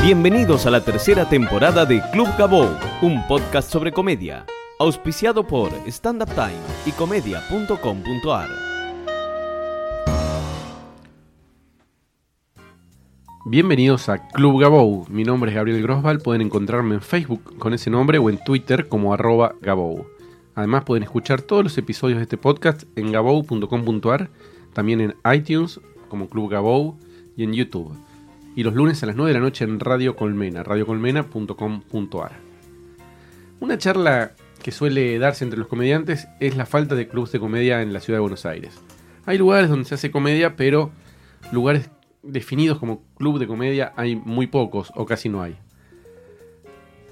Bienvenidos a la tercera temporada de Club Gabou, un podcast sobre comedia, auspiciado por Stand Up Time y comedia.com.ar. Bienvenidos a Club Gabou. Mi nombre es Gabriel Grosval. Pueden encontrarme en Facebook con ese nombre o en Twitter como arroba Gabou. Además pueden escuchar todos los episodios de este podcast en gabou.com.ar, también en iTunes como Club Gabou y en YouTube. Y los lunes a las 9 de la noche en Radio Colmena, radiocolmena.com.ar. Una charla que suele darse entre los comediantes es la falta de clubes de comedia en la ciudad de Buenos Aires. Hay lugares donde se hace comedia, pero lugares definidos como club de comedia hay muy pocos o casi no hay.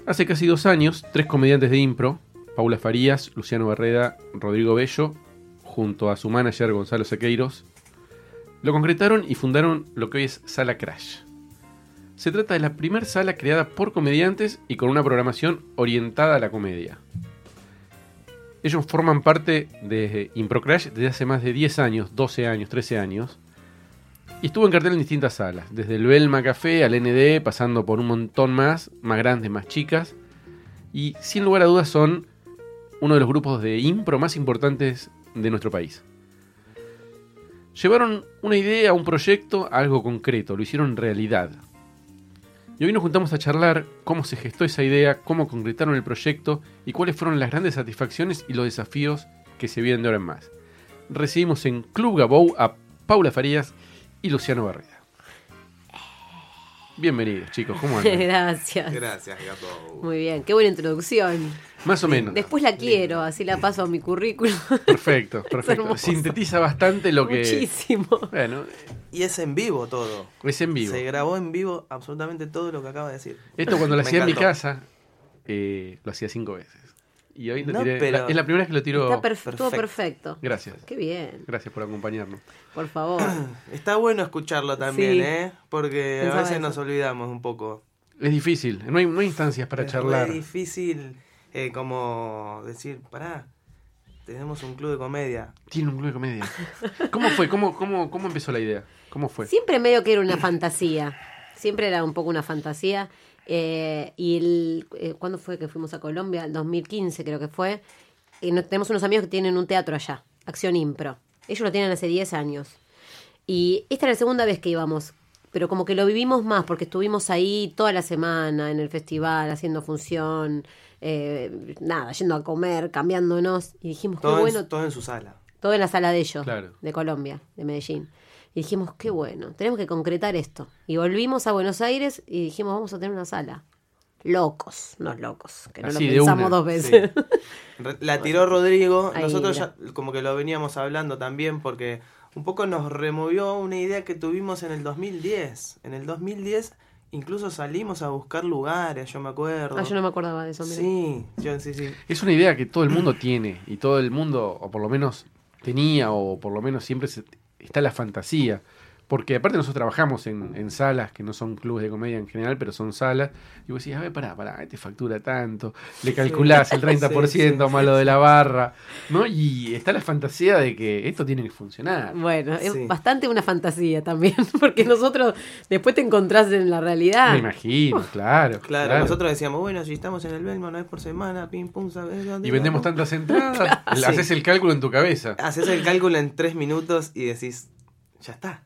Hace casi dos años, tres comediantes de impro, Paula Farías, Luciano Barreda, Rodrigo Bello, junto a su manager Gonzalo Sequeiros, lo concretaron y fundaron lo que hoy es Sala Crash. Se trata de la primera sala creada por comediantes y con una programación orientada a la comedia. Ellos forman parte de Impro Crash desde hace más de 10 años, 12 años, 13 años, y estuvo en cartel en distintas salas, desde el Belma Café al ND, pasando por un montón más, más grandes, más chicas, y sin lugar a dudas son uno de los grupos de impro más importantes de nuestro país. Llevaron una idea, un proyecto, algo concreto, lo hicieron realidad. Y hoy nos juntamos a charlar cómo se gestó esa idea, cómo concretaron el proyecto y cuáles fueron las grandes satisfacciones y los desafíos que se vienen de ahora en más. Recibimos en Club Gabou a Paula Farías y Luciano Barrera. Bienvenidos, chicos, ¿cómo andan? Gracias. Gracias, Gato. Muy bien, qué buena introducción. Más o menos. Después la quiero, así la paso a mi currículum. Perfecto, perfecto. Sintetiza bastante lo que. Muchísimo. Bueno, Y es en vivo todo. es en vivo. Se grabó en vivo absolutamente todo lo que acaba de decir. Esto cuando lo Me hacía en mi casa, eh, lo hacía cinco veces. Y hoy lo No, tiré. pero- la- es la primera vez que lo tiro. Está perf- todo perfecto. perfecto. Gracias. Qué bien, Gracias por acompañarnos. por favor. Está bueno escucharlo también, Sí. ¿eh? Porque a veces eso. nos olvidamos un poco. Es difícil, no hay, no hay instancias para es charlar. re difícil eh, como decir, pará, tenemos un club de comedia. Tiene un club de comedia. ¿Cómo fue? ¿Cómo, cómo, cómo empezó la idea? ¿Cómo fue? Siempre medio que era una fantasía. Siempre era un poco una fantasía. Eh, y el, eh, ¿cuándo fue que fuimos a Colombia? El 2015 creo que fue. Y no- tenemos unos amigos que tienen un teatro allá, Acción Impro. Ellos lo tienen hace 10 años. Y esta era la segunda vez que íbamos, pero como que lo vivimos más porque estuvimos ahí toda la semana en el festival haciendo función, eh, nada, yendo a comer, cambiándonos. Y dijimos, qué Todo, bueno, en, todo en su sala. todo en la sala de ellos, Claro. de Colombia, de Medellín. Y dijimos, qué bueno, tenemos que concretar esto. Y volvimos a Buenos Aires y dijimos, vamos a tener una sala. Locos, no locos, que no Así lo pensamos una, dos veces. La tiró Rodrigo. Ahí, Nosotros ya como que lo veníamos hablando también porque un poco nos removió una idea que tuvimos en el 2010. En el 2010 incluso salimos a buscar lugares, yo me acuerdo. ah, yo no me acordaba de eso. mira. Sí, yo sí, sí. Es una idea que todo el mundo tiene y todo el mundo, o por lo menos tenía, o por lo menos siempre se- está la fantasía. Porque aparte nosotros trabajamos en, en salas que no son clubes de comedia en general, pero son salas. Y vos decís, a ver, pará, pará, te factura tanto. Le calculás el 30% Sí, sí, más lo de la barra. ¿no? Y está la fantasía de que esto tiene que funcionar. Bueno, es bastante una fantasía también, porque nosotros después te encontrás en la realidad. Me imagino, claro. Claro, nosotros decíamos, bueno, si estamos en el Belma una vez por semana, pim, pum, ¿sabes dónde Y vendemos vamos? tantas entradas, Sí. haces el cálculo en tu cabeza. Haces el cálculo en tres minutos y decís, ya está.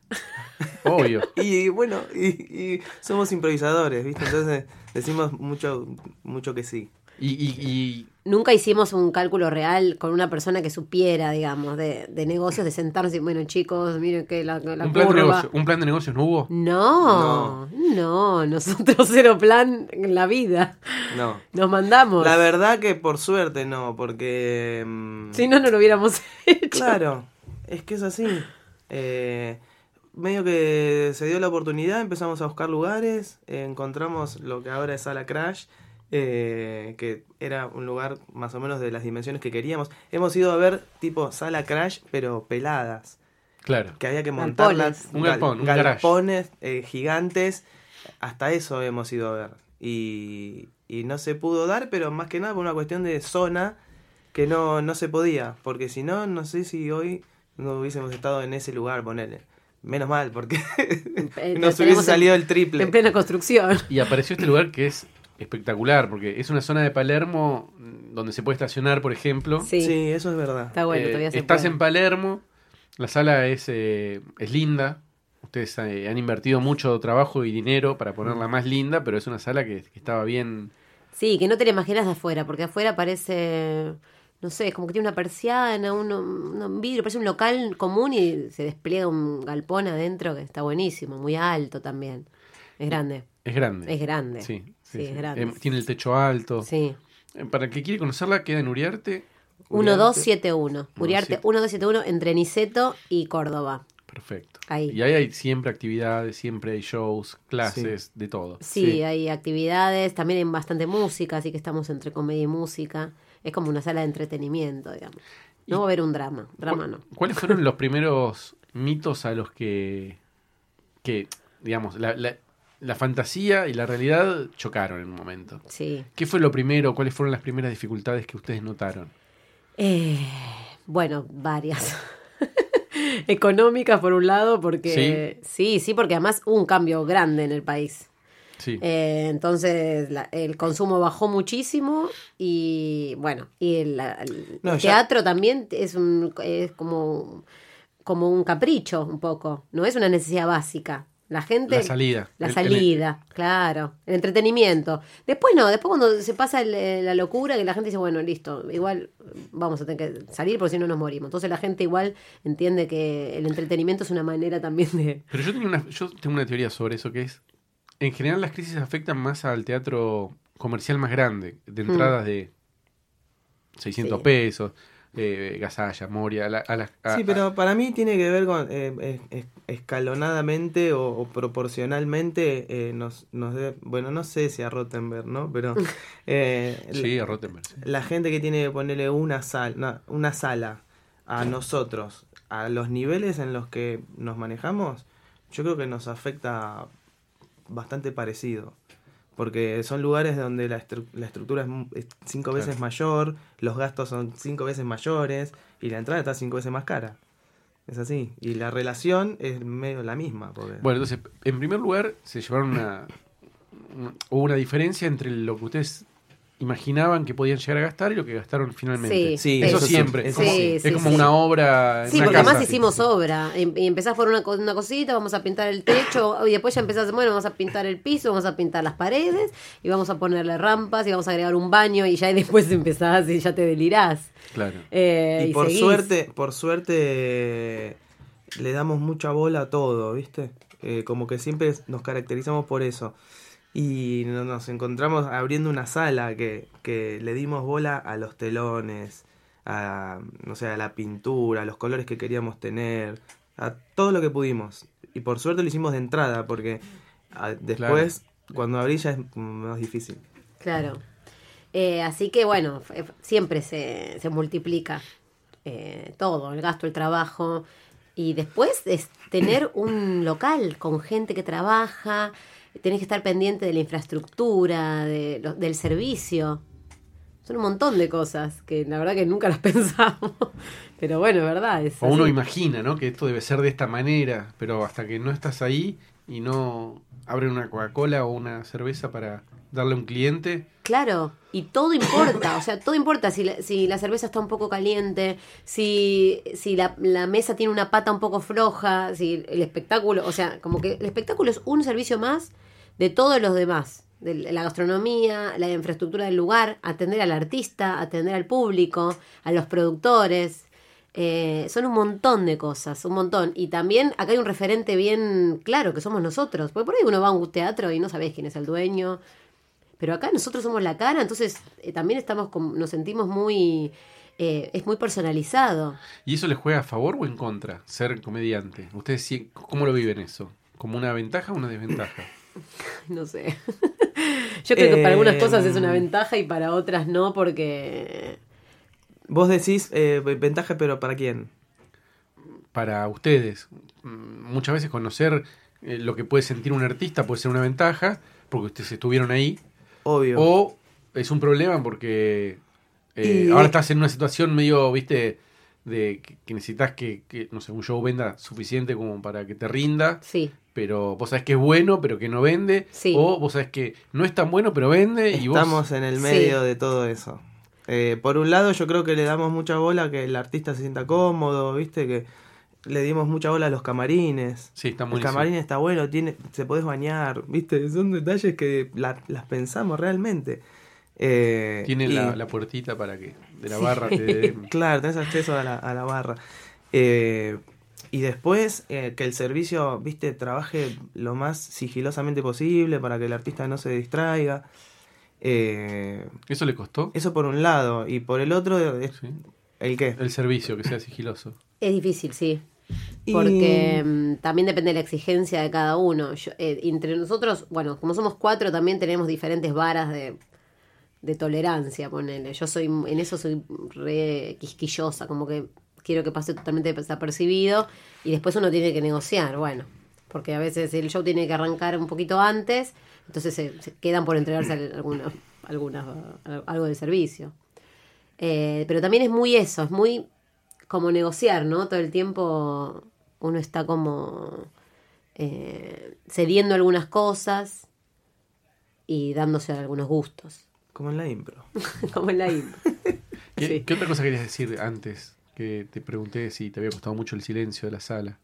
Obvio. Y bueno, y, y somos improvisadores, ¿viste? Entonces decimos mucho, mucho que sí. Y, y- y Nunca hicimos un cálculo real con una persona que supiera, digamos, de, de negocios, de sentarse y, bueno, chicos, miren que la, la un, plan de curva- negocio, un plan de negocios no hubo. No, no, nosotros cero plan en la vida. No. Nos mandamos. La verdad que por suerte no, porque... mm, Si no, no lo hubiéramos hecho. Claro, es que es así. Eh, medio que se dio la oportunidad, empezamos a buscar lugares, eh, encontramos lo que ahora es Sala Crash, eh, que era un lugar más o menos de las dimensiones que queríamos. Hemos ido a ver tipo Sala Crash, pero peladas, Claro. que había que montarlas. Un galpón, un galpones eh, gigantes, hasta eso hemos ido a ver. Y, y no se pudo dar, pero más que nada por una cuestión de zona que no, no se podía, porque si no, no sé si hoy no hubiésemos estado en ese lugar, ponele. menos mal, porque Eh, nos hubiese en- salido el triple. En plena construcción. Y apareció este lugar que es espectacular, porque es una zona de Palermo donde se puede estacionar, por ejemplo. Sí, Sí, eso es verdad. está bueno, Eh, todavía se estás puede. en Palermo, la sala es, eh, es linda. Ustedes eh, han invertido mucho trabajo y dinero para ponerla más linda, pero es una sala que, que estaba bien. Sí, que no te la imaginas de afuera, porque afuera parece, no sé, es como que tiene una persiana, un, un vidrio, parece un local común y se despliega un galpón adentro que está buenísimo, muy alto también. Es grande, Es grande. es grande. Sí, sí, Sí, es grande. Eh, tiene el techo alto. Sí. Eh, Para el que quiere conocerla, queda en Uriarte. 1271. Uriarte 17. 1271 entre Niceto y Córdoba. Perfecto. Ahí. Y ahí hay siempre actividades, siempre hay shows, clases, de todo. Sí, Sí. hay actividades, también hay bastante música, así que estamos entre comedia y música. Es como una sala de entretenimiento, digamos. No va a haber un drama, drama ¿Cu- no. ¿Cuáles fueron los primeros mitos a los que, que digamos, la, la- la fantasía y la realidad chocaron en un momento? Sí. ¿Qué fue lo primero? ¿Cuáles fueron las primeras dificultades que ustedes notaron? Eh, bueno, varias. Económicas por un lado, porque sí. sí, porque además hubo un cambio grande en el país. Sí. Eh, entonces la- el consumo bajó muchísimo y bueno, y el, el No, ya- teatro también es, un, es como, como un capricho un poco, no es una necesidad básica. La gente... la salida. La salida, claro. El entretenimiento. Después no, después cuando se pasa el- eh, la locura que la gente dice, bueno, listo, igual vamos a tener que salir porque si no nos morimos. Entonces la gente igual entiende que el entretenimiento es una manera también de... Pero yo, tenía una, yo tengo una teoría sobre eso que es, en general las crisis afectan más al teatro comercial más grande, de entradas de 600 Hmm. Sí. pesos, eh, Gasalla, Moria, a la- a las- a- Sí, pero para mí tiene que ver con eh, es- escalonadamente o, o proporcionalmente eh, nos, nos debe- bueno, no sé si a Rottenberg, ¿no? Pero eh, sí, a Rottenberg. sí. la gente que tiene que ponerle una, sal, una sala a nosotros, a los niveles en los que nos manejamos, yo creo que nos afecta bastante parecido. Porque son lugares donde la, estru- la estructura es cinco Claro. veces mayor, los gastos son cinco veces mayores y la entrada está cinco veces más cara. Es así. Y la relación es medio la misma. Porque... Bueno, entonces, en primer lugar, se llevaron una- hubo una diferencia entre lo que ustedes imaginaban que podían llegar a gastar y lo que gastaron finalmente. Sí, Sí, eso siempre. es como, sí. es Sí, como sí. una obra. Sí, una porque casa. además hicimos obra. Em- Y empezás por una, una cosita, vamos a pintar el techo, y después ya empezás, bueno, vamos a pintar el piso, vamos a pintar las paredes, y vamos a ponerle rampas, y vamos a agregar un baño, y ya después empezás y ya te delirás. Claro. Eh, y por seguís. suerte, por suerte le damos mucha bola a todo, ¿viste? Eh, como que siempre nos caracterizamos por eso. Y no- nos encontramos abriendo una sala que, que le dimos bola a los telones, a, no sé, a la pintura, a los colores que queríamos tener, a todo lo que pudimos. Y por suerte lo hicimos de entrada, porque después, cuando abrí ya es más difícil. Claro. Eh, así que bueno, siempre se, se multiplica eh, todo, el gasto, el trabajo. Y después es tener un local con gente que trabaja, tenés que estar pendiente de la infraestructura, de lo- del servicio. Son un montón de cosas que la verdad que nunca las pensamos. Pero bueno, es verdad. Es O uno imagina, ¿no? Que esto debe ser de esta manera, pero hasta que no estás ahí y no abren una Coca-Cola o una cerveza para darle a un cliente, Claro, y todo importa, o sea, todo importa si la, si la cerveza está un poco caliente, si, si la, la mesa tiene una pata un poco floja, si el espectáculo, o sea, como que el espectáculo es un servicio más de todos los demás, de la gastronomía, la infraestructura del lugar, atender al artista, atender al público, a los productores. eh, son un montón de cosas, un montón. Y también acá hay un referente bien claro, que somos nosotros. Porque por ahí uno va a un teatro y no sabés quién es el dueño, pero acá nosotros somos la cara, entonces eh, también estamos como- nos sentimos muy eh, es muy personalizado. ¿y eso les juega a favor o en contra ser comediante? ¿Ustedes cómo lo viven eso? ¿Como una ventaja o una desventaja? No sé. Yo creo que para algunas cosas es una ventaja y para otras no, porque Vos decís eh, ventaja, pero ¿para quién? Para ustedes, muchas veces conocer eh, lo que puede sentir un artista puede ser una ventaja, porque ustedes estuvieron ahí, Obvio. o es un problema porque eh, Y- ahora estás en una situación medio, viste, de que, que necesitas que, que, no sé, un show venda suficiente como para que te rinda, Sí, pero vos sabés que es bueno, pero que no vende, Sí. o vos sabés que no es tan bueno, pero vende, y Estamos vos... en el Sí. medio de todo eso. Eh, por un lado, yo creo que le damos mucha bola a que el artista se sienta cómodo, ¿viste? Que le dimos mucha bola a los camarines. Sí, está El buenísimo. camarín está bueno, tiene, se podés bañar, ¿viste? Son detalles que la- las pensamos realmente. Eh, Tiene y- la, la puertita para que de la barra te den- Claro, tenés acceso a la, a la barra. Eh, y después eh, que el servicio, viste, trabaje lo más sigilosamente posible para que el artista no se distraiga. Eh, ¿Eso le costó? eso por un lado. Y por el otro, es- Sí. ¿el qué? El servicio, que sea sigiloso. es difícil, sí. Porque mm, también depende de la exigencia de cada uno. Yo, eh, entre nosotros, bueno, como somos cuatro, también tenemos diferentes varas de, de tolerancia, ponele. Yo soy, en eso soy re quisquillosa, como que quiero que pase totalmente desapercibido y después uno tiene que negociar, bueno. Porque a veces el show tiene que arrancar un poquito antes, entonces se, se quedan por entregarse al- alguna, algunas, algo del servicio. Eh, pero también es muy eso, es muy como negociar, ¿no? Todo el tiempo uno está como eh, cediendo algunas cosas y dándose algunos gustos, Como en la impro. como en la impro. ¿Qué, Sí. qué otra cosa querías decir antes? Que te pregunté si te había costado mucho el silencio de la sala.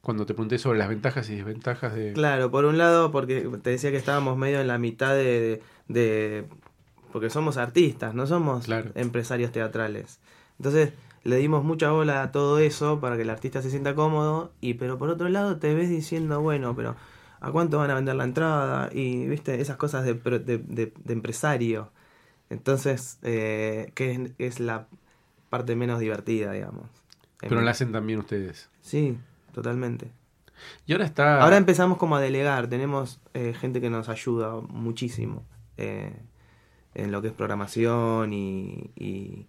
Cuando te pregunté sobre las ventajas y desventajas de... Claro, por un lado, porque te decía que estábamos medio en la mitad de. de- porque somos artistas, no somos Claro. empresarios teatrales. Entonces, le dimos mucha bola a todo eso para que el artista se sienta cómodo. Y pero por otro lado, te ves diciendo, bueno, pero ¿a cuánto van a vender la entrada? Y, viste, esas cosas de, de- de empresario. Entonces, eh, que es, es la parte menos divertida, digamos. Pero la hacen también ustedes. Sí, totalmente. Y ahora está... Ahora empezamos como a delegar, tenemos eh, gente que nos ayuda muchísimo eh, en lo que es programación y, y,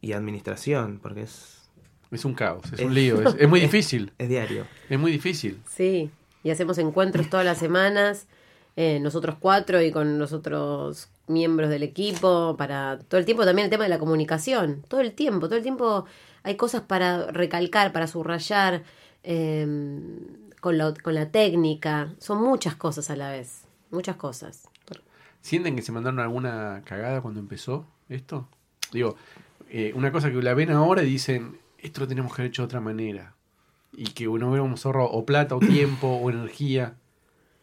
y administración, porque es, Es un caos, es Es- un lío, es, es muy difícil. es diario. Es muy difícil. Sí, y hacemos encuentros todas las semanas, eh, nosotros cuatro y con los otros miembros del equipo, para todo el tiempo también el tema de la comunicación, todo el tiempo, todo el tiempo hay cosas para recalcar, para subrayar, eh, con, la, con la técnica, son muchas cosas a la vez, muchas cosas. ¿Sienten que se mandaron alguna cagada cuando empezó esto? Digo, eh, una cosa que la ven ahora y dicen, esto lo tenemos que haber hecho de otra manera. Y que no hubiéramos ahorrado o plata, o tiempo, o energía.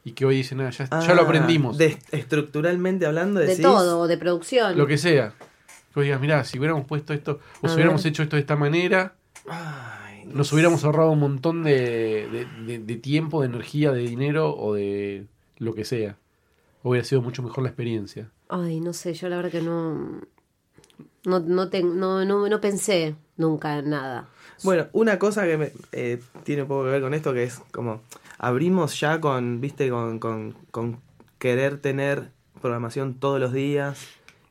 Y que hoy dicen, nada, ya, ya lo Ah, aprendimos. de- estructuralmente hablando, De decís, todo, de producción. Lo que sea. Que vos digas, mirá, si hubiéramos puesto esto, o si hubiéramos hecho esto de esta manera, Ay, no nos sé. hubiéramos ahorrado un montón de, de- de- de tiempo, de energía, de dinero o de lo que sea. Hubiera sido mucho mejor la experiencia. Ay, no sé, yo la verdad que no, no, no, te- no, no, no pensé nunca en nada. Bueno, una cosa que me, eh, tiene un poco que ver con esto, que es como, abrimos ya con, viste, con, con, con querer tener programación todos los días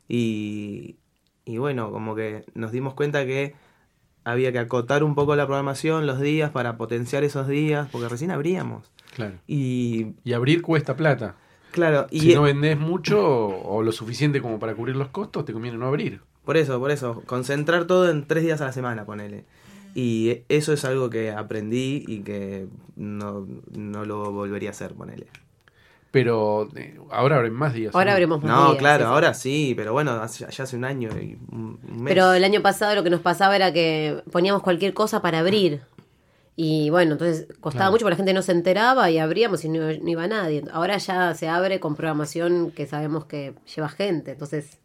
y, y bueno, como que nos dimos cuenta que había que acotar un poco la programación, los días, para potenciar esos días, porque recién abríamos. Claro. Y Y abrir cuesta plata. claro, y si no vendés mucho o, o lo suficiente como para cubrir los costos, te conviene no abrir. Por eso, por eso, concentrar todo en tres días a la semana, ponele. Y eso es algo que aprendí y que no, no lo volvería a hacer, ponele. Pero eh, ahora abren más días. Ahora ¿no? abremos más No, días, claro, sí, ahora sí, pero bueno, hace- ya hace un año y un mes. Pero el año pasado lo que nos pasaba era que poníamos cualquier cosa para abrir. Y bueno, entonces costaba Claro. mucho porque la gente no se enteraba y abríamos y no, no iba nadie. Ahora ya se abre con programación que sabemos que lleva gente. Entonces,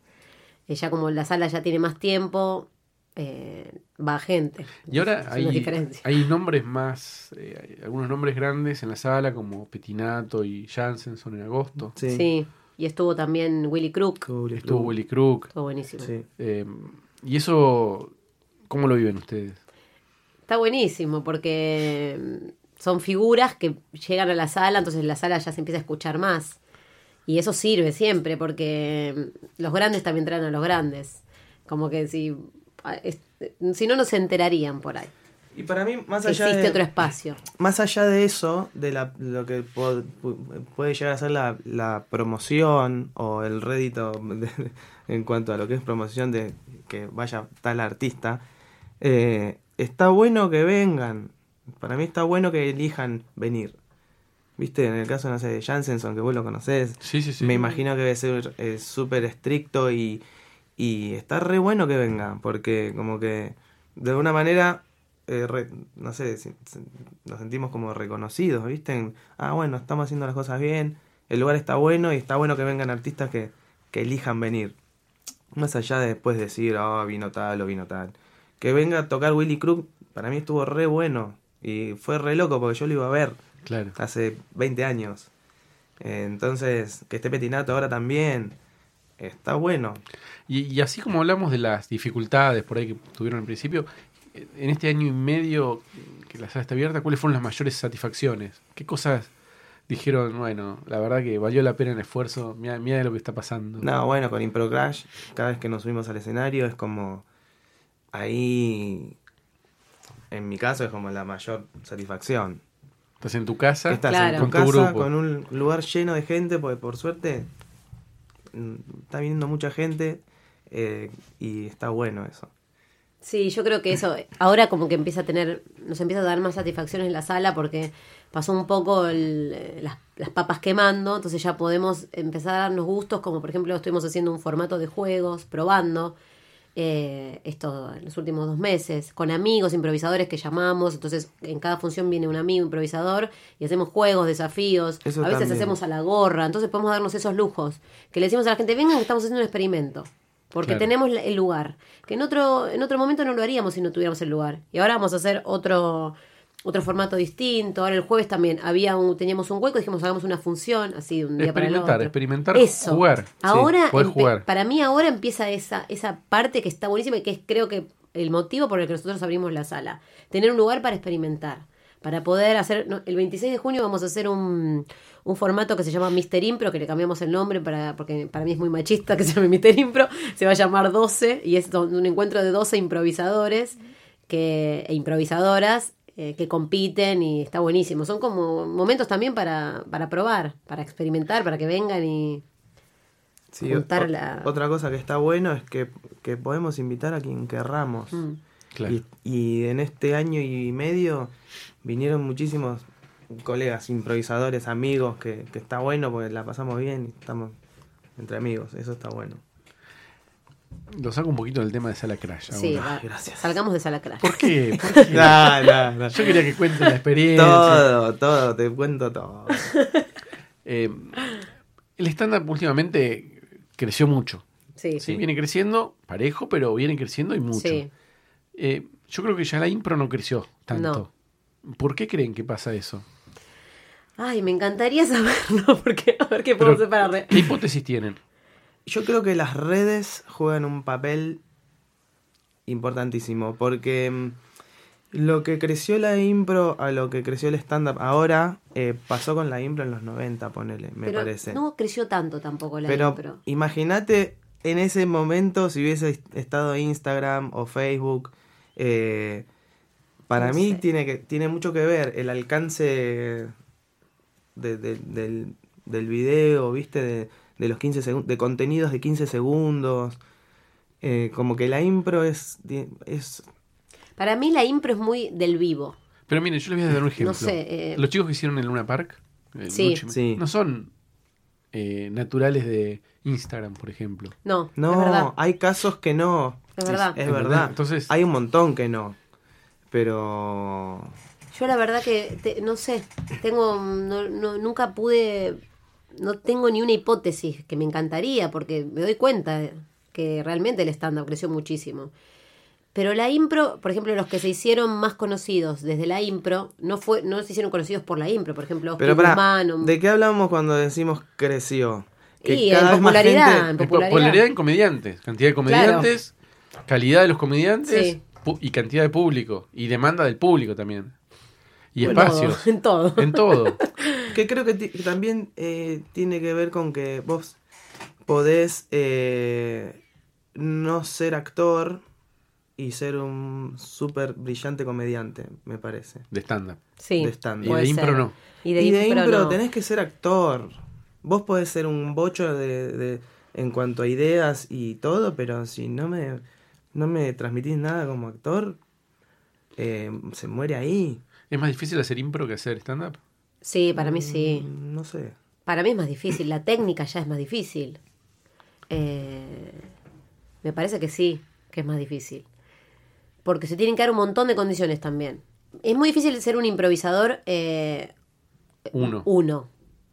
eh, ya como la sala ya tiene más tiempo, eh, va gente. Y ahora hay, diferencia. hay nombres más, eh, hay algunos nombres grandes en la sala como Petinato y Jansen son en agosto. Sí. Sí. Y estuvo también Willy Crook. Cool, Estuvo cool. Willy Crook. Estuvo buenísimo. Sí. eh, y eso, ¿cómo lo viven ustedes? Está buenísimo porque mm, son figuras que llegan a la sala, entonces la sala ya se empieza a escuchar más. Y eso sirve siempre porque mm, los grandes también traen a los grandes. Como que si, si no, no se enterarían por ahí. Y para mí, más allá existe de, otro espacio. más allá de eso, de la, lo que puede llegar a ser la, la promoción o el rédito de- en cuanto a lo que es promoción de que vaya tal artista, eh, está bueno que vengan. Para mí está bueno que elijan venir. Viste, en el caso, no sé, de Jansenson, que vos lo conocés, Sí, sí, sí. me imagino que debe ser eh, súper estricto y, y está re bueno que venga, porque como que de alguna manera, eh, re- no sé, si- si- nos sentimos como reconocidos, ¿viste? Ah, bueno, estamos haciendo las cosas bien, el lugar está bueno y está bueno que vengan artistas que, que elijan venir. Más allá de después decir, ah, vino tal o vino tal. Que venga a tocar Willy Crook, para mí estuvo re bueno y fue re loco porque yo lo iba a ver Claro. hace 20 años. Eh, entonces, que esté Petinato ahora también, está bueno. Y, y así como hablamos de las dificultades por ahí que tuvieron al principio, eh, en este año y medio que la sala está abierta, ¿cuáles fueron las mayores satisfacciones? ¿Qué cosas dijeron, bueno, la verdad que valió la pena el esfuerzo, mira, mira lo que está pasando? No, bueno, con Impro Crash, cada vez que nos subimos al escenario es como. Ahí. En mi caso es como la mayor satisfacción. Estás en tu casa Estás Claro. en tu con tu casa grupo. con un lugar lleno de gente, porque por suerte está viniendo mucha gente eh, y está bueno eso. Sí, yo creo que eso ahora como que empieza a tener, nos empieza a dar más satisfacciones en la sala porque pasó un poco eh, las, las papas quemando, entonces ya podemos empezar a darnos gustos, como por ejemplo estuvimos haciendo un formato de juegos, probando eh, esto en los últimos dos meses, con amigos, improvisadores que llamamos, entonces en cada función viene un amigo improvisador y hacemos juegos, desafíos, Eso a veces también. hacemos a la gorra, entonces podemos darnos esos lujos, que le decimos a la gente, vengan que estamos haciendo un experimento. Porque Claro. tenemos el lugar. Que en otro, en otro momento no lo haríamos si no tuviéramos el lugar. Y ahora vamos a hacer otro, otro formato distinto. Ahora el jueves también había un, teníamos un hueco, dijimos hagamos una función, así de un día para el Experimentar, otro. experimentar, Eso. jugar. Ahora, poder jugar. para mí ahora empieza esa, esa parte que está buenísima y que es creo que el motivo por el que nosotros abrimos la sala. Tener un lugar para experimentar. Para poder hacer, no, el 26 de junio vamos a hacer un, un formato que se llama Mister Impro, que le cambiamos el nombre para, porque para mí es muy machista que se llame Mister Impro, se va a llamar 12 y es un encuentro de 12 improvisadores que, e improvisadoras eh, que compiten y está buenísimo. Son como momentos también para, para probar, para experimentar, para que vengan y... Sí, Juntar o- la- Otra cosa que está bueno es que, que podemos invitar a quien querramos. Mm. Claro. Y, y en este año y medio vinieron muchísimos colegas, improvisadores, amigos, que, que está bueno porque la pasamos bien y estamos entre amigos, eso está bueno. Lo saco un poquito del tema de Sala Crash. Sí, ahora. va- gracias. salgamos de sala crash. ¿Por qué? ¿Por qué? No, no, no. Yo quería que cuenten la experiencia. Todo, todo, te cuento todo. Eh, el stand-up últimamente creció mucho. Sí, Sí, viene creciendo parejo, pero viene creciendo y mucho. Sí. Eh, yo creo que ya la impro no creció tanto. ¿Por qué creen que pasa eso? Ay, me encantaría saberlo, porque a ver qué podemos para... re- ¿Qué hipótesis tienen? Yo creo que las redes juegan un papel importantísimo, porque mm, lo que creció la impro a lo que creció el stand-up ahora eh, pasó con la impro en los 90, ponele, me Pero parece. no creció tanto tampoco la Pero impro. imagínate en ese momento si hubiese estado Instagram o Facebook. eh, para No mí sé. tiene, que, tiene mucho que ver el alcance de- de- del, del video, ¿viste? De, de los 15 segundos, de contenidos de 15 segundos. Eh, como que la impro es, es Para mí la impro es muy del vivo. Pero miren, yo les voy a dar un ejemplo. No sé, eh, Los chicos que hicieron el Luna Park eh, Sí. Sí. no son eh, naturales de Instagram, por ejemplo. No, No, es verdad. hay casos que no. Es verdad. Es verdad. Entonces- hay un montón que no. Pero Yo la verdad que, te- no sé, tengo, no, no- nunca pude, no tengo ni una hipótesis que me encantaría, porque me doy cuenta que realmente el stand-up creció muchísimo. Pero la impro, por ejemplo, los que se hicieron más conocidos desde la impro, no fue no se hicieron conocidos por la impro. Por ejemplo, Oscar Pero pará, Guzmán, o- ¿de qué hablamos cuando decimos creció? Y en popularidad, en Eh, po- popularidad. Popularidad en comediantes. Cantidad de comediantes, calidad de los comediantes Sí. y cantidad de público. Y demanda del público también. Y en todo, espacios. En todo. En todo. Que creo que también eh, tiene que ver con que vos podés eh, no ser actor y ser un súper brillante comediante, me parece. De stand-up. Sí, de stand-up. Y de impro ser. no. Y de, y de impro, impro no. tenés que ser actor. Vos podés ser un bocho de, de- en cuanto a ideas y todo, pero si no me, no me transmitís nada como actor, eh, se muere ahí. ¿Es más difícil hacer impro que hacer stand-up? Sí, para mí sí. Mm, No sé. Para mí es más difícil, la técnica ya es más difícil. Eh, me parece que sí, que es más difícil. Porque se tienen que dar un montón de condiciones también. Es muy difícil ser un improvisador eh, Uno. uno.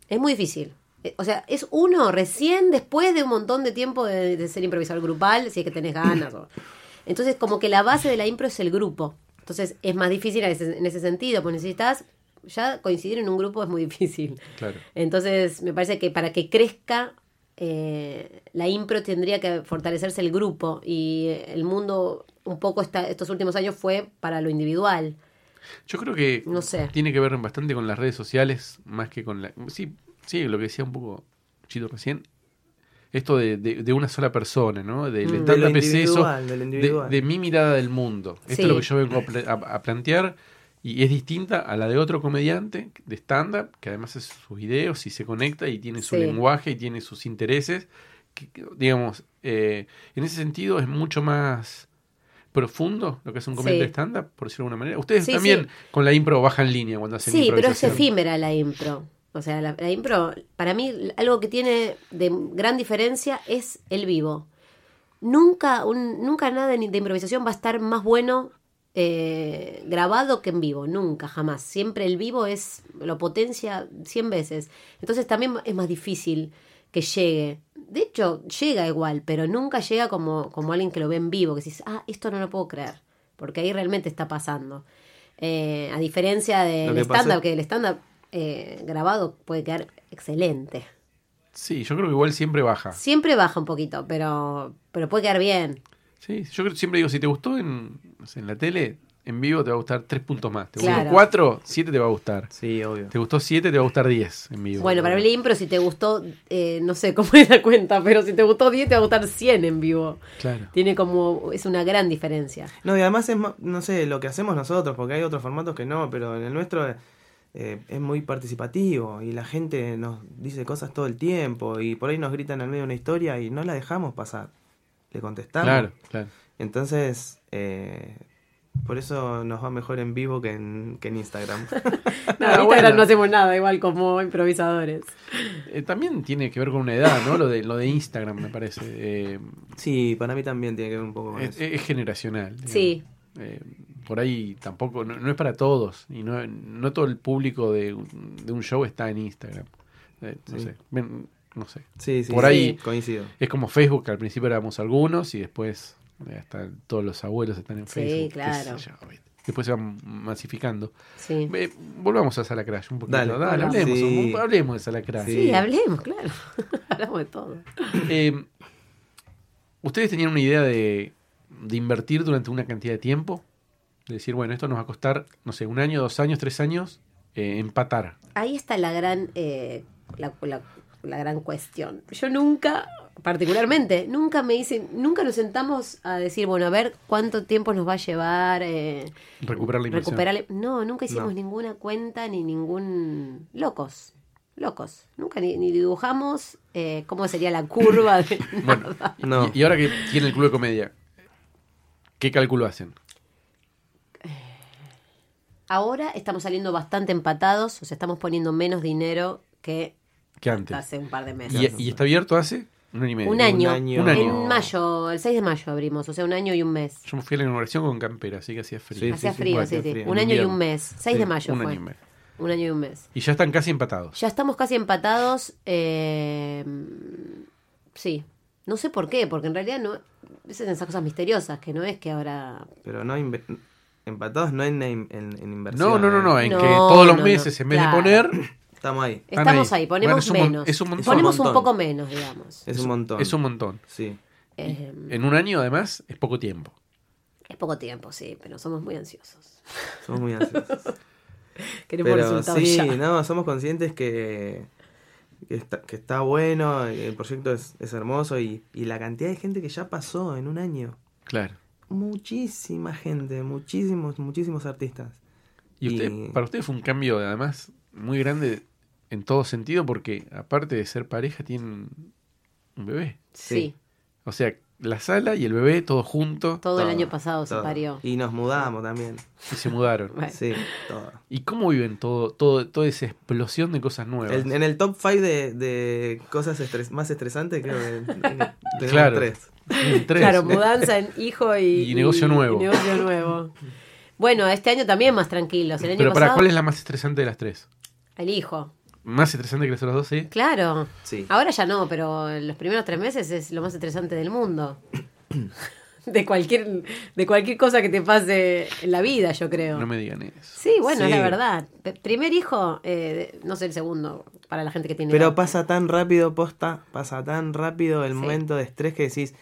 Es muy difícil. Eh, O sea, es uno recién después de un montón de tiempo de, de ser improvisador grupal, si es que tenés ganas. o- Entonces, como que la base de la impro es el grupo. Entonces, es más difícil en ese, en ese sentido, porque necesitas, ya coincidir en un grupo es muy difícil. Claro. Entonces, me parece que para que crezca, eh, la impro tendría que fortalecerse el grupo y el mundo un poco esta- estos últimos años fue para lo individual. Yo creo que No sé. tiene que ver bastante con las redes sociales, más que con la... Sí, sí, lo que decía un poco Chito recién. Esto de, de- de una sola persona, ¿no? Del Mm. De de lo de, individual. de mi mirada del mundo. Esto Sí. es lo que yo vengo a, pla- a- a plantear y es distinta a la de otro comediante de stand-up, que además hace sus videos y se conecta y tiene su Sí. lenguaje y tiene sus intereses. Que, digamos, eh, en ese sentido es mucho más profundo lo que es un comediante Sí. de stand-up, por decirlo de alguna manera. Ustedes Sí, también con la impro bajan línea cuando hacen Sí, pero es efímera la impro. O sea, la, la impro, para mí, algo que tiene de gran diferencia es el vivo. Nunca, un, nunca nada de improvisación va a estar más bueno eh, grabado que en vivo. Nunca, jamás. Siempre el vivo es lo potencia 100 veces. Entonces también es más difícil que llegue. De hecho, llega igual, pero nunca llega como, como alguien que lo ve en vivo, que dices, ah, esto no lo puedo creer. Porque ahí realmente está pasando. Eh, a diferencia del stand-up, que el stand-up eh, grabado puede quedar excelente. Sí, yo creo que igual siempre baja. Siempre baja un poquito, pero, pero puede quedar bien. Sí, yo creo- siempre digo, si te gustó en, en la tele, en vivo te va a gustar tres puntos más. Te Claro. gustó cuatro, siete te va a gustar. Sí, obvio. Te gustó siete, te va a gustar diez en vivo. Bueno, para el impro, si te gustó, eh, no sé cómo es la cuenta, pero si te gustó 10, te va a gustar 100 en vivo. Claro. Tiene como, es una gran diferencia. No, y además es, no sé, lo que hacemos nosotros, porque hay otros formatos que no, pero en el nuestro eh, es muy participativo y la gente nos dice cosas todo el tiempo y por ahí nos gritan al medio de una historia y no la dejamos pasar. Le contestamos. Claro, claro. Entonces, eh, por eso nos va mejor en vivo que en, que en Instagram. No, en Instagram bueno. no hacemos nada, igual como improvisadores. Eh, también tiene que ver con una edad, ¿no? Lo de, lo de Instagram, me parece. Eh, sí, para mí también tiene que ver un poco con es, eso. es generacional. digamos. Sí. Eh, por ahí tampoco, no, no es para todos. Y no, no todo el público de, un- de un show está en Instagram. Eh, no Sí. sé. Ven, no sé. Sí, sí, por sí, ahí- coincido. Es como Facebook, que al principio éramos algunos y después eh, hasta todos los abuelos están en Sí, Facebook. qué claro. después se van masificando. Sí. Eh, volvamos a Sala Crash un poquito. Dale. Dale, hablemos, Sí. hablemos de Sala Crash. Sí. Sí, hablemos, claro. Hablamos de todo. Eh, ¿Ustedes tenían una idea de, de invertir durante una cantidad de tiempo? De decir, bueno, esto nos va a costar, no sé, un año, dos años, tres años, eh, empatar. Ahí está la gran, eh, la, la- la gran cuestión. Yo nunca, particularmente, nunca me dicen, nunca nos sentamos a decir, bueno, a ver cuánto tiempo nos va a llevar eh, Recuperar la inversión. recuperar. No, nunca hicimos No. ninguna cuenta ni ningún locos. Locos. Nunca ni, ni dibujamos eh, cómo sería la curva de Bueno, No. y, y ahora que tiene el Club de Comedia, ¿qué cálculo hacen? Ahora estamos saliendo bastante empatados, o sea, estamos poniendo menos dinero que ¿Qué antes? hace un par de meses. ¿Y, y está abierto hace? Un año y medio. Un año. año. Un año. En mayo, el 6 de mayo abrimos, o sea, un año y un mes. Yo me fui a la inauguración con campera, así que hacía frío. Sí, Hacía sí, frío, sí, sí. frío. Un año y un mes. 6 de mayo un fue. año y medio. Un año y un mes. Y ya están casi empatados. Ya estamos casi empatados. eh, sí. No sé por qué, porque en realidad no. Esas son esas cosas misteriosas, que no es que ahora. Pero no empatados no en, en, en inversión. No, no, no, no, ¿eh? en No, que todos los no, meses, no, en vez claro. de poner, Estamos ahí. Estamos ahí. ahí, ponemos Bueno, es un mon- menos. es un montón. Ponemos un poco menos, digamos. Es un montón. es un montón. Sí. Eh, En un año, además, es poco tiempo. es poco tiempo, sí, pero somos muy ansiosos. Somos muy ansiosos. Queremos Pero resultados sí, ya. no, somos conscientes que, que, está, que está bueno, el proyecto es, es hermoso y, y la cantidad de gente que ya pasó en un año. Claro. Muchísima gente, muchísimos, muchísimos artistas. Y usted, Y- para usted fue un cambio, además, muy grande en todo sentido, porque aparte de ser pareja, tienen un bebé. Sí. O sea, la sala y el bebé, todo junto. Todo, el año pasado se parió. Y nos mudamos también. Y se mudaron. Bueno. Sí, todo. ¿Y cómo viven todo, todo, toda esa explosión de cosas nuevas? El- en el top 5 de, de cosas estres- más estresantes, creo que tenemos Claro. tres. Claro, mudanza en hijo y, Y negocio nuevo. y negocio nuevo. Bueno, este año también más tranquilos. El año Pero para, ¿cuál es la más estresante de las tres? el hijo. ¿Más estresante que las otras dos, sí? Claro. Sí. Ahora ya no, pero los primeros tres meses es lo más estresante del mundo. De cualquier, de cualquier cosa que te pase en la vida, yo creo. No me digan eso. Sí, bueno, es la verdad. Primer hijo, eh, no sé el segundo, para la gente que tiene. Pero pasa tan rápido, posta, pasa tan rápido el Sí. momento de estrés que decís,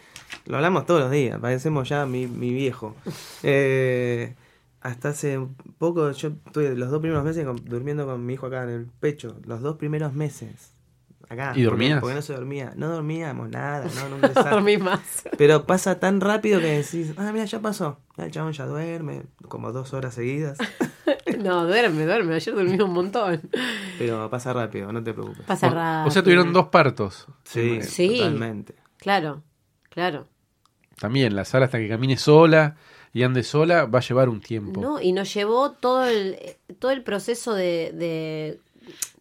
lo hablamos todos los días, parecemos ya mi, mi viejo. Eh, hasta hace poco, yo estuve los dos primeros meses con- durmiendo con mi hijo acá en el pecho, los dos primeros meses. Acá. ¿Y dormías? Porque, porque no se dormía, no dormíamos nada, no, dormí más. Pero pasa tan rápido que decís, ah, mira, ya pasó. Ya El chabón ya duerme, como dos horas seguidas. No, duerme, duerme. Ayer dormí un montón. Pero pasa rápido, no te preocupes. Pasa O- rápido. O sea, tuvieron dos partos. Sí, Sí. totalmente. Claro, claro. También, la sala hasta que camine sola y ande sola va a llevar un tiempo. No, y nos llevó todo el, todo el proceso de, de,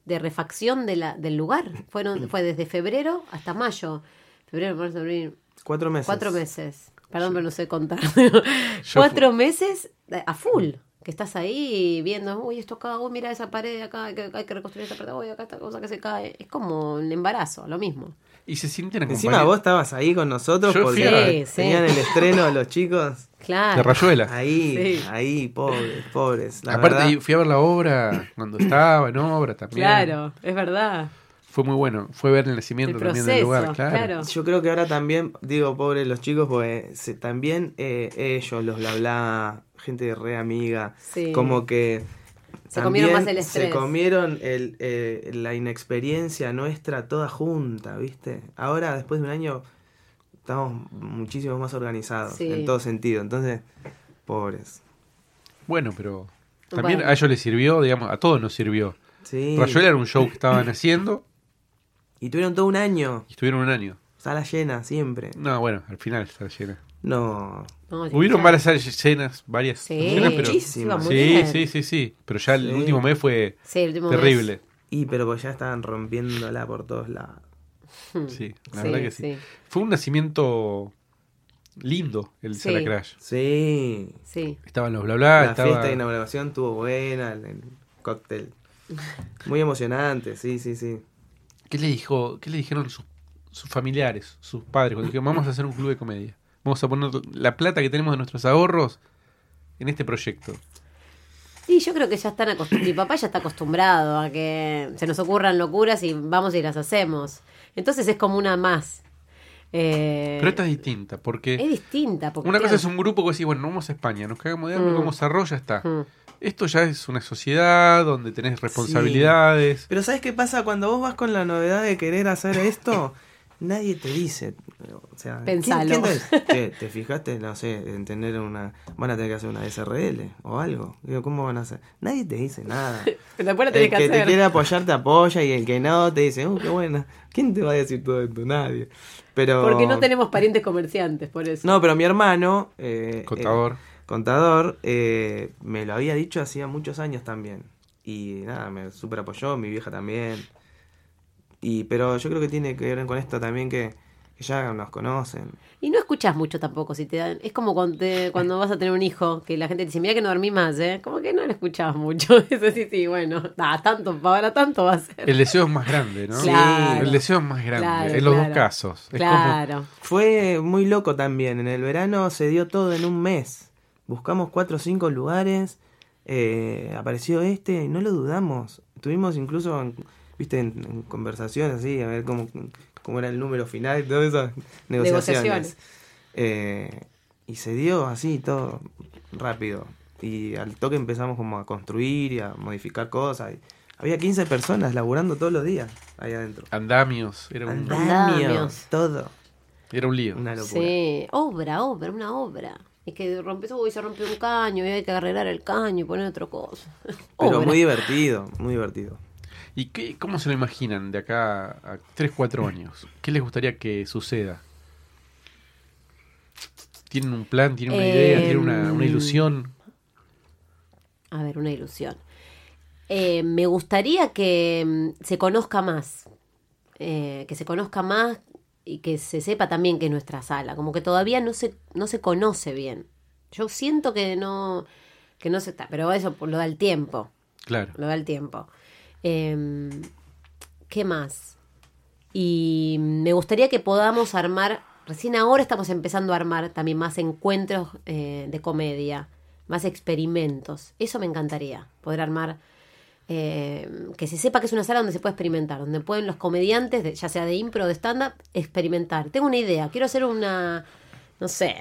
de refacción de la, del lugar. Fueron, fue desde febrero hasta mayo. Febrero, marzo, abril. Cuatro meses. Cuatro meses. Perdón, pero no sé contar. Cuatro meses a full. Que estás ahí viendo, uy, esto acá, uy, mira esa pared acá, hay que, hay que reconstruir esta pared, uy, acá esta cosa que se cae. Es como un embarazo, lo mismo. Y se sienten Encima acompañados. vos estabas ahí con nosotros Yo porque Sí, tenían sí. el estreno los chicos. Claro. De Rayuela. Ahí, Sí. ahí, pobres, pobres. La Aparte, verdad, fui a ver la obra cuando estaba en obra también. Claro, es verdad. Fue muy bueno. Fue ver el nacimiento El también del lugar, claro. claro. yo creo que ahora también, digo, pobres los chicos, porque se- también eh, ellos, los bla bla, gente re amiga, Sí. como que Se comieron también más el Se estrés. comieron el, eh, la inexperiencia nuestra toda junta, ¿viste? Ahora, después de un año, estamos muchísimo más organizados Sí. en todo sentido. Entonces, pobres. Bueno, pero también Bueno. a ellos les sirvió, digamos, a todos nos sirvió. Sí. Rayuela era un show que estaban haciendo Y tuvieron todo un año. y estuvieron un año. Sala llena, siempre. No, bueno, al final estaba llena. No. No, Hubieron varias llenas, varias Sí, llenas, pero muchísimas. sí, sí, sí, sí. Pero ya el Sí. último mes fue Sí, el último mes. terrible. Y pero pues ya estaban rompiéndola por todos lados. Sí, la Sí, verdad que sí. sí. Fue un nacimiento lindo el Sí. Sala Crash. Sí. Sí. Estaban los bla bla, la estaba... fiesta de inauguración estuvo buena, el, el cóctel. Muy emocionante, sí, sí, sí. ¿Qué le dijo, qué le dijeron sus, sus familiares, sus padres cuando dijeron, vamos a hacer un club de comedia? Vamos a poner la plata que tenemos de nuestros ahorros en este proyecto. Sí, yo creo que ya están acostumbrados. Mi papá ya está acostumbrado a que se nos ocurran locuras y vamos y las hacemos. Entonces es como una más. Eh, Pero esta es distinta, porque es distinta. Porque una cosa claro, es un grupo que decís, bueno, vamos a España, nos cagamos de hambre, Mm. vamos a Roya, está. Mm. Esto ya es una sociedad donde tenés responsabilidades. Pero ¿sabes qué pasa? Cuando vos vas con la novedad de querer hacer esto, nadie te dice. O sea, ¿quién- Pensalo. quién te, Che, ¿te fijaste, no sé, en tener una... Van a tener que hacer una SRL o algo? Digo, ¿cómo van a hacer? Nadie te dice nada. Pero después la El tenés que que, te quiere apoyar te apoya y el que no te dice, uh, qué buena. ¿Quién te va a decir todo esto? Nadie. Pero... Porque no tenemos parientes comerciantes, por eso. No, pero mi hermano... eh, Contador. eh, contador, eh, me lo había dicho hacía muchos años también. Y nada, me super apoyó, mi vieja también. Y, pero yo creo que tiene que ver con esto también que, que ya nos conocen. Y no escuchas mucho tampoco si te dan. Es como cuando, te- cuando vas a tener un hijo, que la gente te dice, mira que no dormí más, ¿eh? Como que no lo escuchabas mucho. Eso sí, sí, bueno. Ah, tanto, para tanto va a ser. El deseo es más grande, ¿no? Claro. El deseo es más grande, Claro, en los claro. dos casos. Es Claro. Fue muy loco también. En el verano se dio todo en un mes. Buscamos cuatro o cinco lugares. eh, apareció este y no lo dudamos. Tuvimos incluso, viste, en, en conversaciones así, a ver cómo, cómo era el número final y todas esas negociaciones. Negociaciones. Eh, y se dio así todo rápido. Y al toque empezamos como a construir y a modificar cosas. y había 15 personas laburando todos los días ahí adentro. andamios, era un, Andamios, todo. era un lío. Una locura. Sí, obra, obra, una obra. Es que rompes, uy, se rompió un caño y hay que arreglar el caño y poner otra cosa. Pero Obra. muy divertido, muy divertido. ¿Y qué, cómo se lo imaginan de acá a 3, 4 años? ¿Qué les gustaría que suceda? ¿Tienen un plan, tienen una idea, Em, tienen una, una ilusión? A ver, una ilusión. Eh, me gustaría que mm, se conozca más. Eh, que se conozca más y que se sepa también que es nuestra sala. Como que todavía no se, no se conoce bien. Yo siento que no, que no se está. Pero eso lo da el tiempo. Claro. Lo da el tiempo. Eh, ¿Qué más? Y me gustaría que podamos armar, recién ahora estamos empezando a armar también más encuentros eh, de comedia, más experimentos. Eso me encantaría, poder armar, eh, que se sepa que es una sala donde se puede experimentar, donde pueden los comediantes, de- ya sea de impro o de stand-up, experimentar. Tengo una idea, quiero hacer una, no sé,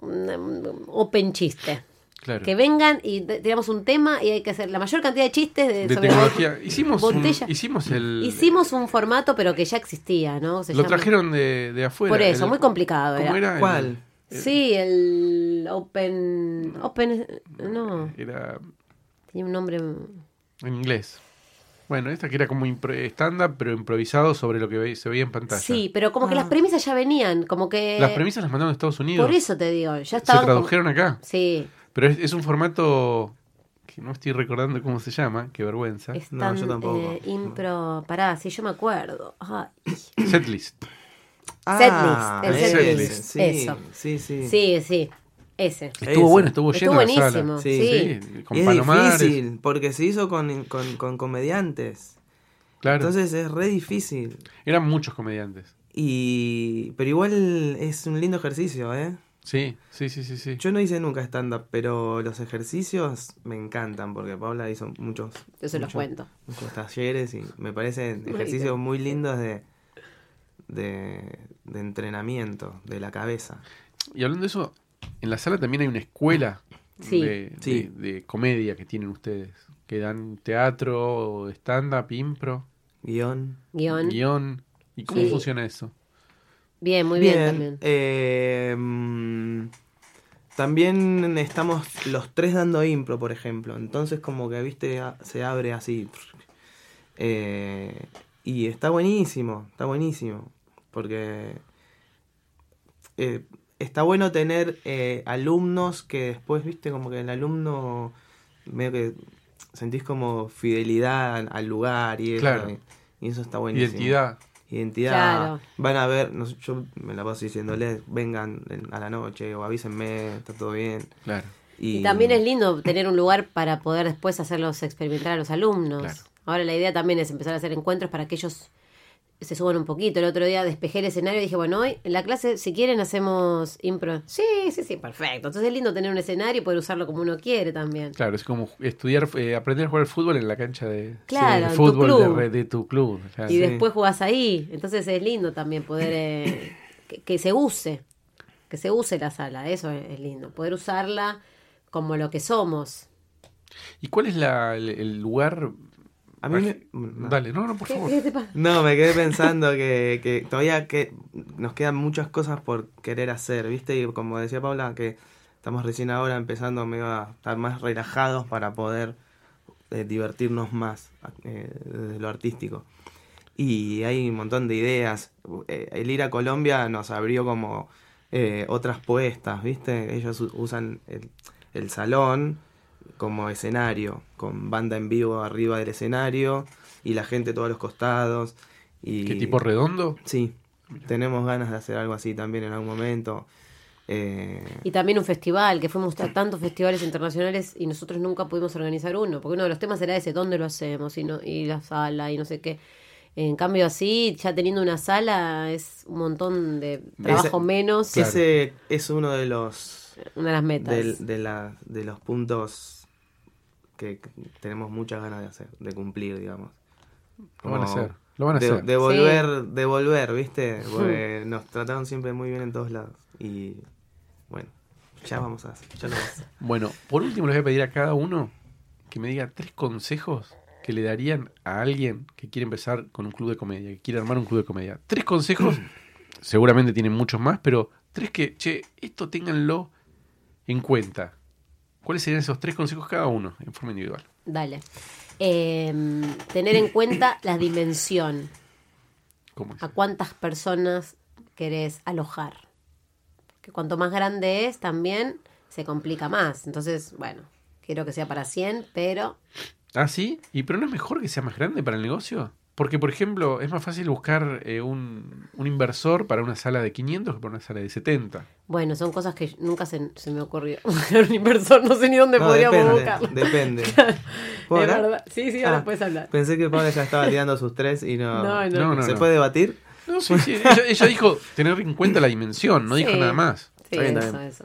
un open chiste. Claro. Que vengan y te- tiramos un tema y hay que hacer la mayor cantidad de chistes de, de sobre tecnología. Hicimos, un- hicimos el. Hicimos un formato, pero que ya existía, ¿no? Se Lo llama- trajeron de, de afuera. Por eso, el- muy complicado ¿Cómo era. era? El- ¿Cuál? Sí, el Open. Open. No, Era tiene un nombre. en inglés. Bueno, esta que era como stand-up, pero improvisado sobre lo que se veía en pantalla. Sí, pero como que las premisas ya venían, como que. Las premisas las mandaron a Estados Unidos. Por eso te digo, ya se estaban. como- tradujeron acá. Sí, Pero es, es un formato que no estoy recordando cómo se llama. Qué vergüenza. están. yo tampoco. eh, impro. Pará, sí, yo me acuerdo. Ay. Setlist. Ah, Setlist, el setlist. sí, Eso. Sí, sí. Sí, sí, ese. Estuvo Ese. bueno, estuvo Estuvo lleno la buenísimo. sala. Sí. Sí. con Y es palomares. difícil, porque se hizo con, con, con comediantes. Claro. Entonces es re difícil. Eran muchos comediantes. Y pero igual es un lindo ejercicio, ¿eh? Sí, sí, sí, sí. sí. Yo no hice nunca stand-up, pero los ejercicios me encantan, porque Paula hizo muchos, Yo se los muchos- cuento. muchos talleres y me parecen ejercicios muy lindos de, de, de entrenamiento de la cabeza. Y hablando de eso, en la sala también hay una escuela Sí. de, Sí. de- de comedia que tienen ustedes. Que dan teatro, stand-up, impro, Guión. Guión. guion. ¿Y cómo Sí. funciona eso? Bien, muy bien, también. eh, también estamos los tres dando impro, por ejemplo. Entonces como que, viste, se abre así. Eh, y está buenísimo, está buenísimo. Porque eh, está bueno tener eh, alumnos que después, viste, como que el alumno medio que sentís como fidelidad al, al lugar y eso. Claro. Y, y eso está buenísimo. Identidad. Identidad. Claro. Van a ver, no yo me la paso diciéndoles, vengan en- a la noche o avísenme, está todo bien. Claro. Y, Y también es lindo tener un lugar para poder después hacerlos experimentar a los alumnos. Claro. Ahora la idea también es empezar a hacer encuentros para que ellos se suban un poquito. El otro día despejé el escenario y dije, bueno, hoy en la clase, si quieren, hacemos impro. Sí, sí, sí, perfecto. Entonces es lindo tener un escenario y poder usarlo como uno quiere también. Claro, es como estudiar, eh, aprender a jugar fútbol en la cancha de, Claro, tu fútbol de tu club. claro. Y Sí. después jugás ahí. Entonces es lindo también poder eh, que, que se use. Que se use la sala. Eso es, es lindo. Poder usarla como lo que somos. ¿Y cuál es la, el, el lugar? A mí me- no. Dale, no, no, por ¿Qué, favor. qué te pasa? No, me quedé pensando que, que todavía que nos quedan muchas cosas por querer hacer, ¿viste? Y como decía Paula, que estamos recién ahora empezando medio a estar más relajados para poder eh, divertirnos más eh, desde lo artístico. Y hay un montón de ideas. Eh, el ir a Colombia nos abrió como eh, otras puestas, ¿viste? Ellos usan el, el salón como escenario, con banda en vivo arriba del escenario y la gente a todos los costados. Y, ¿Qué tipo redondo? Sí, tenemos ganas de hacer algo así también en algún momento. Eh, Y también un festival, que fuimos a tantos festivales internacionales y nosotros nunca pudimos organizar uno, porque uno de los temas era ese, ¿dónde lo hacemos? Y, no, y la sala y no sé qué. En cambio así, ya teniendo una sala, es un montón de trabajo Ese- menos, Claro. Ese es uno de los una de las metas. del- de, la- de los puntos que tenemos muchas ganas de hacer, de cumplir, digamos. Lo van a Como hacer. Lo van a de, hacer. de volver, de volver, ¿viste? Porque nos trataron siempre muy bien en todos lados. Y bueno, ya vamos a hacer, ya lo vamos a hacer. Bueno, por último les voy a pedir a cada uno que me diga tres consejos que le darían a alguien que quiere empezar con un club de comedia, que quiere armar un club de comedia. Tres consejos, seguramente tienen muchos más, pero tres que, che, esto ténganlo en cuenta. ¿Cuáles serían esos tres consejos cada uno en forma individual? Dale. Eh, tener en cuenta la dimensión, ¿Cómo es? a cuántas personas querés alojar. que cuanto más grande es también se complica más. Entonces, bueno, quiero que sea para 100, pero ¿Ah, sí? ¿Y pero no es mejor que sea más grande para el negocio? Porque, por ejemplo, es más fácil buscar eh, un, un inversor para una sala de 500 que para una sala de 70. bueno, son cosas que nunca se, se me ocurrió. Buscar un inversor, no sé ni dónde No, podríamos depende, buscarlo. depende. Es ¿Puedo hablar? verdad. Sí, sí, ahora Ah, puedes hablar. Pensé que Paula ya estaba tirando sus tres y no. No, no. No, ¿Se no. puede debatir? No, sí, sí. Ella, ella dijo tener en cuenta la dimensión, no dijo nada más. Sí, bien, eso, eso.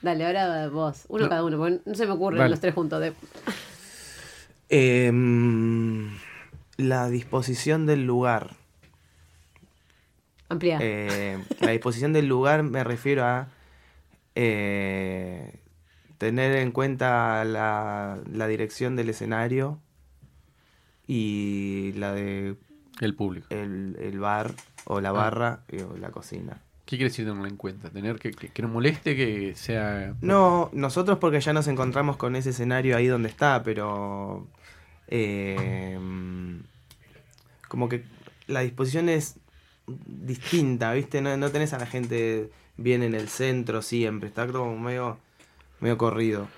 Dale, ahora vos. Uno No. cada uno, porque no se me ocurren Vale. los tres juntos. De... Em, la disposición del lugar. Amplía. Eh, la disposición del lugar me refiero a eh, tener en cuenta la, la dirección del escenario y la de El público. el, el bar o la barra y- o la cocina. ¿Qué quiere decir tenerlo en cuenta? Tener que, que, que no moleste, que sea... No, nosotros porque ya nos encontramos con ese escenario ahí donde está, pero eh, como que la disposición es distinta, ¿viste? No, no tenés a la gente bien en el centro siempre, está como medio, medio corrido.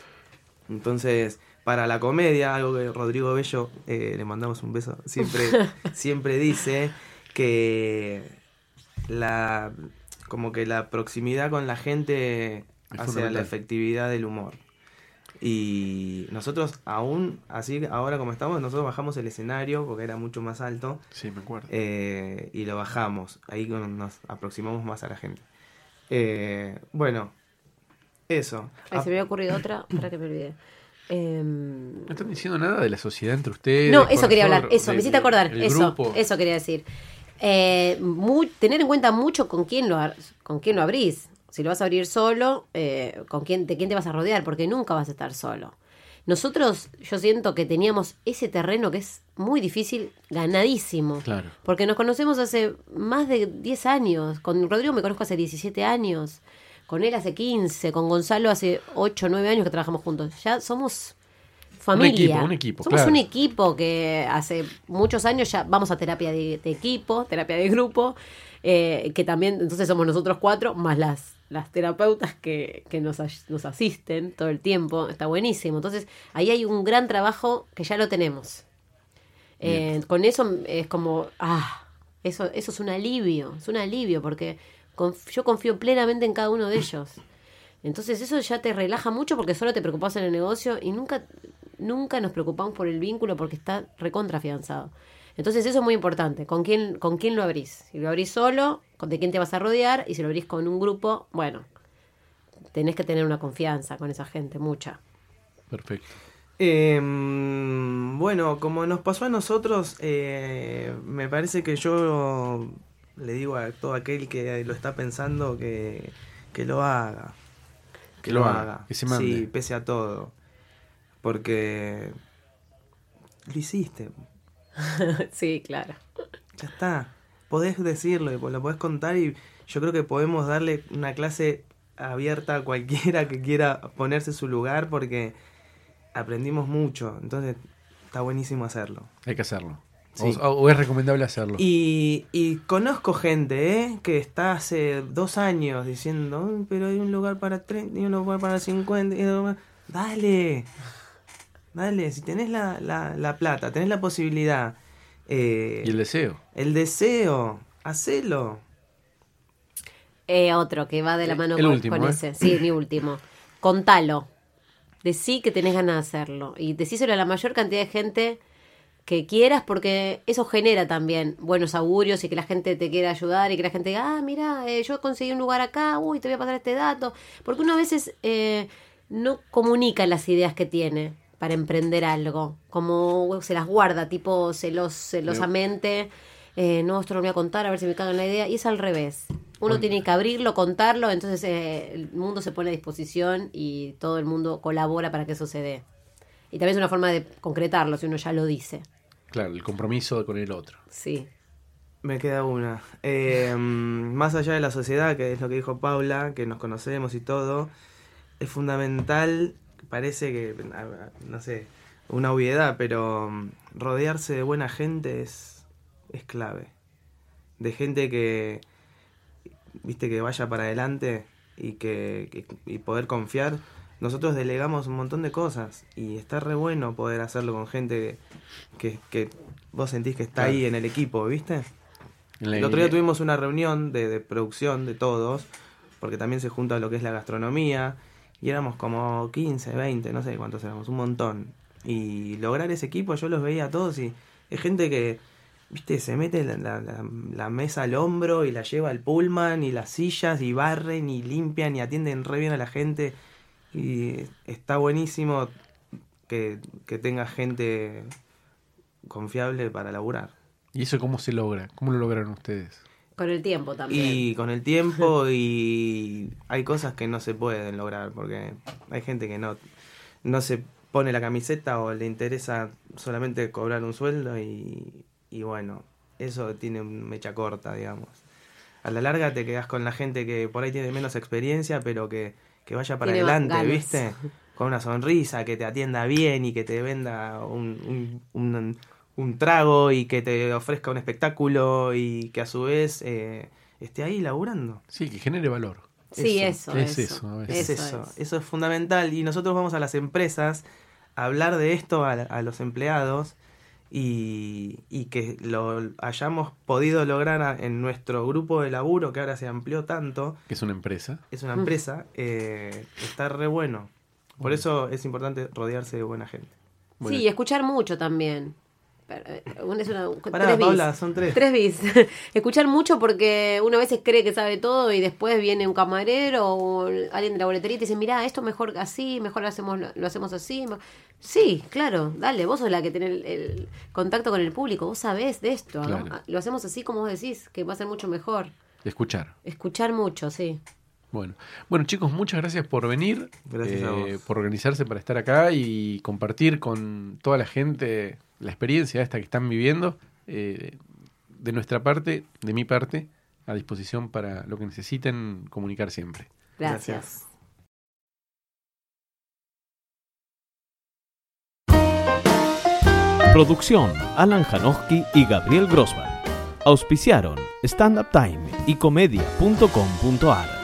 Entonces, para la comedia, algo que Rodrigo Bello, eh, le mandamos un beso, siempre, siempre dice que la como que la proximidad con la gente hacia fundamental. la efectividad del humor. Y nosotros aún, así ahora como estamos, nosotros bajamos el escenario porque era mucho más alto Sí, me acuerdo. eh, y lo bajamos. Ahí nos aproximamos más a la gente. Eh, bueno, eso. Ay, Ah, se me había ocurrido otra, para que me olvidé. Em, No están diciendo nada de la sociedad entre ustedes. no, eso quería hablar, eso, de- me hiciste acordar, eso, grupo. eso quería decir. Eh, mu- tener en cuenta mucho con quién lo, ar- con quién lo abrís. Si lo vas a abrir solo, eh, con quién, de quién te vas a rodear, porque nunca vas a estar solo. Nosotros, yo siento que teníamos ese terreno que es muy difícil, ganadísimo. Claro. Porque nos conocemos hace más de 10 años. Con Rodrigo me conozco hace 17 años. Con él hace 15. Con Gonzalo hace 8 o 9 años que trabajamos juntos. Ya somos familia. equipo, un equipo, Somos claro. un equipo que hace muchos años ya vamos a terapia de, de equipo, terapia de grupo. eh, que también, entonces somos nosotros cuatro, más las, las terapeutas que, que nos, nos asisten todo el tiempo. Está buenísimo. Entonces ahí hay un gran trabajo que ya lo tenemos. Eh, con eso es como, ah, eso, eso es un alivio, es un alivio, porque conf- yo confío plenamente en cada uno de ellos. Entonces eso ya te relaja mucho porque solo te preocupas en el negocio y nunca, nunca nos preocupamos por el vínculo porque está recontrafianzado. Entonces eso es muy importante, ¿con quién, con quién lo abrís? Si lo abrís solo, con de quién te vas a rodear, y si lo abrís con un grupo, bueno, tenés que tener una confianza con esa gente, mucha. Perfecto. Em, bueno, como nos pasó a nosotros, eh, me parece que yo le digo a todo aquel que lo está pensando que, que lo haga. Que lo haga, que se mande. Sí, pese a todo. Porque lo hiciste, sí, claro. ya está. Podés decirlo, y lo podés contar y yo creo que podemos darle una clase abierta a cualquiera que quiera ponerse su lugar porque aprendimos mucho. Entonces está buenísimo hacerlo. Hay que hacerlo. Sí. O, o es recomendable hacerlo. Y, y conozco gente, ¿eh? Que está hace dos años diciendo, "Uy, pero hay un lugar para 30 y un lugar para 50. y un lugar-". Dale, dale, si tenés la, la, la plata, tenés la posibilidad, eh, Y el deseo. el deseo, hacelo. Eh, otro que va de la El- mano el con, último, con ¿eh? ese. Sí, mi último. Contalo. Decí que tenés ganas de hacerlo. Y decíselo a la mayor cantidad de gente que quieras, porque eso genera también buenos augurios y que la gente te quiera ayudar y que la gente diga, ah, mira, eh, yo conseguí un lugar acá, uy, te voy a pasar este dato. Porque uno a veces eh, no comunica las ideas que tiene para emprender algo, como se las guarda, tipo celos, celosamente. eh, no, esto no lo voy a contar, a ver si me cagan la idea. Y es al revés. Uno tiene que abrirlo, contarlo, entonces eh, el mundo se pone a disposición y todo el mundo colabora para que eso se dé. Y también es una forma de concretarlo si uno ya lo dice. Claro, el compromiso con el otro. Sí. Me queda una. Eh, más allá de la sociedad, que es lo que dijo Paula, que nos conocemos y todo, es fundamental, parece que, no sé, una obviedad, pero mm, rodearse de buena gente es, es clave. De gente que, viste, que vaya para adelante y que, que- y poder confiar, nosotros delegamos un montón de cosas y está re bueno poder hacerlo con gente que, que vos sentís que está Claro. ahí en el equipo, ¿viste? El otro día tuvimos una reunión de, de producción de todos, porque también se junta lo que es la gastronomía, y éramos como 15, 20, no sé cuántos éramos, un montón. Y lograr ese equipo, yo los veía a todos y es gente que, viste, se mete la, mesa al hombro y la lleva al pullman y las sillas y barren y limpian y atienden re bien a la gente. Y está buenísimo que, que tenga gente confiable para laburar. ¿Y eso cómo se logra? ¿Cómo lo lograron ustedes? Con el tiempo también. Y con el tiempo y hay cosas que no se pueden lograr porque hay gente que no, no se pone la camiseta o le interesa solamente cobrar un sueldo y, y bueno, eso tiene mecha corta, digamos. A la larga te quedas con la gente que por ahí tiene menos experiencia, pero que, que vaya para Tiene adelante, ganas. ¿viste? Con una sonrisa, que te atienda bien y que te venda un, un, un- un trago y que te ofrezca un espectáculo y que a su vez eh, esté ahí laburando. Sí, que genere valor. sí, eso. eso. Es eso, eso, Es eso, eso, es fundamental. Y nosotros vamos a las empresas a hablar de esto a, a los empleados y, y que lo hayamos podido lograr a- en nuestro grupo de laburo, que ahora se amplió tanto, Que es una empresa. es una empresa, eh, está re bueno. Por eso es importante rodearse de buena gente. Bueno. Sí, y escuchar mucho también. Eh, una- es una- Pará, tres bis. Paula, son tres. Tres bis. escuchar mucho porque uno a veces cree que sabe todo y después viene un camarero o alguien de la boletería y te dice, mira, esto mejor así, mejor lo hacemos, lo hacemos así. Sí, claro, dale, vos sos la que tiene el, el contacto con el público, vos sabés de esto. ¿no? Claro. Lo hacemos así como vos decís, que va a ser mucho mejor. Escuchar. Escuchar mucho, sí. Bueno, bueno chicos, muchas gracias por venir, Gracias a eh, vos. por organizarse para estar acá y compartir con toda la gente la experiencia esta que están viviendo. Eh, de nuestra parte, de mi parte, a disposición para lo que necesiten comunicar siempre. Gracias. Gracias. Producción Alan Janowski y Gabriel Grossman. Auspiciaron Stand Up Time y comedia.com.ar.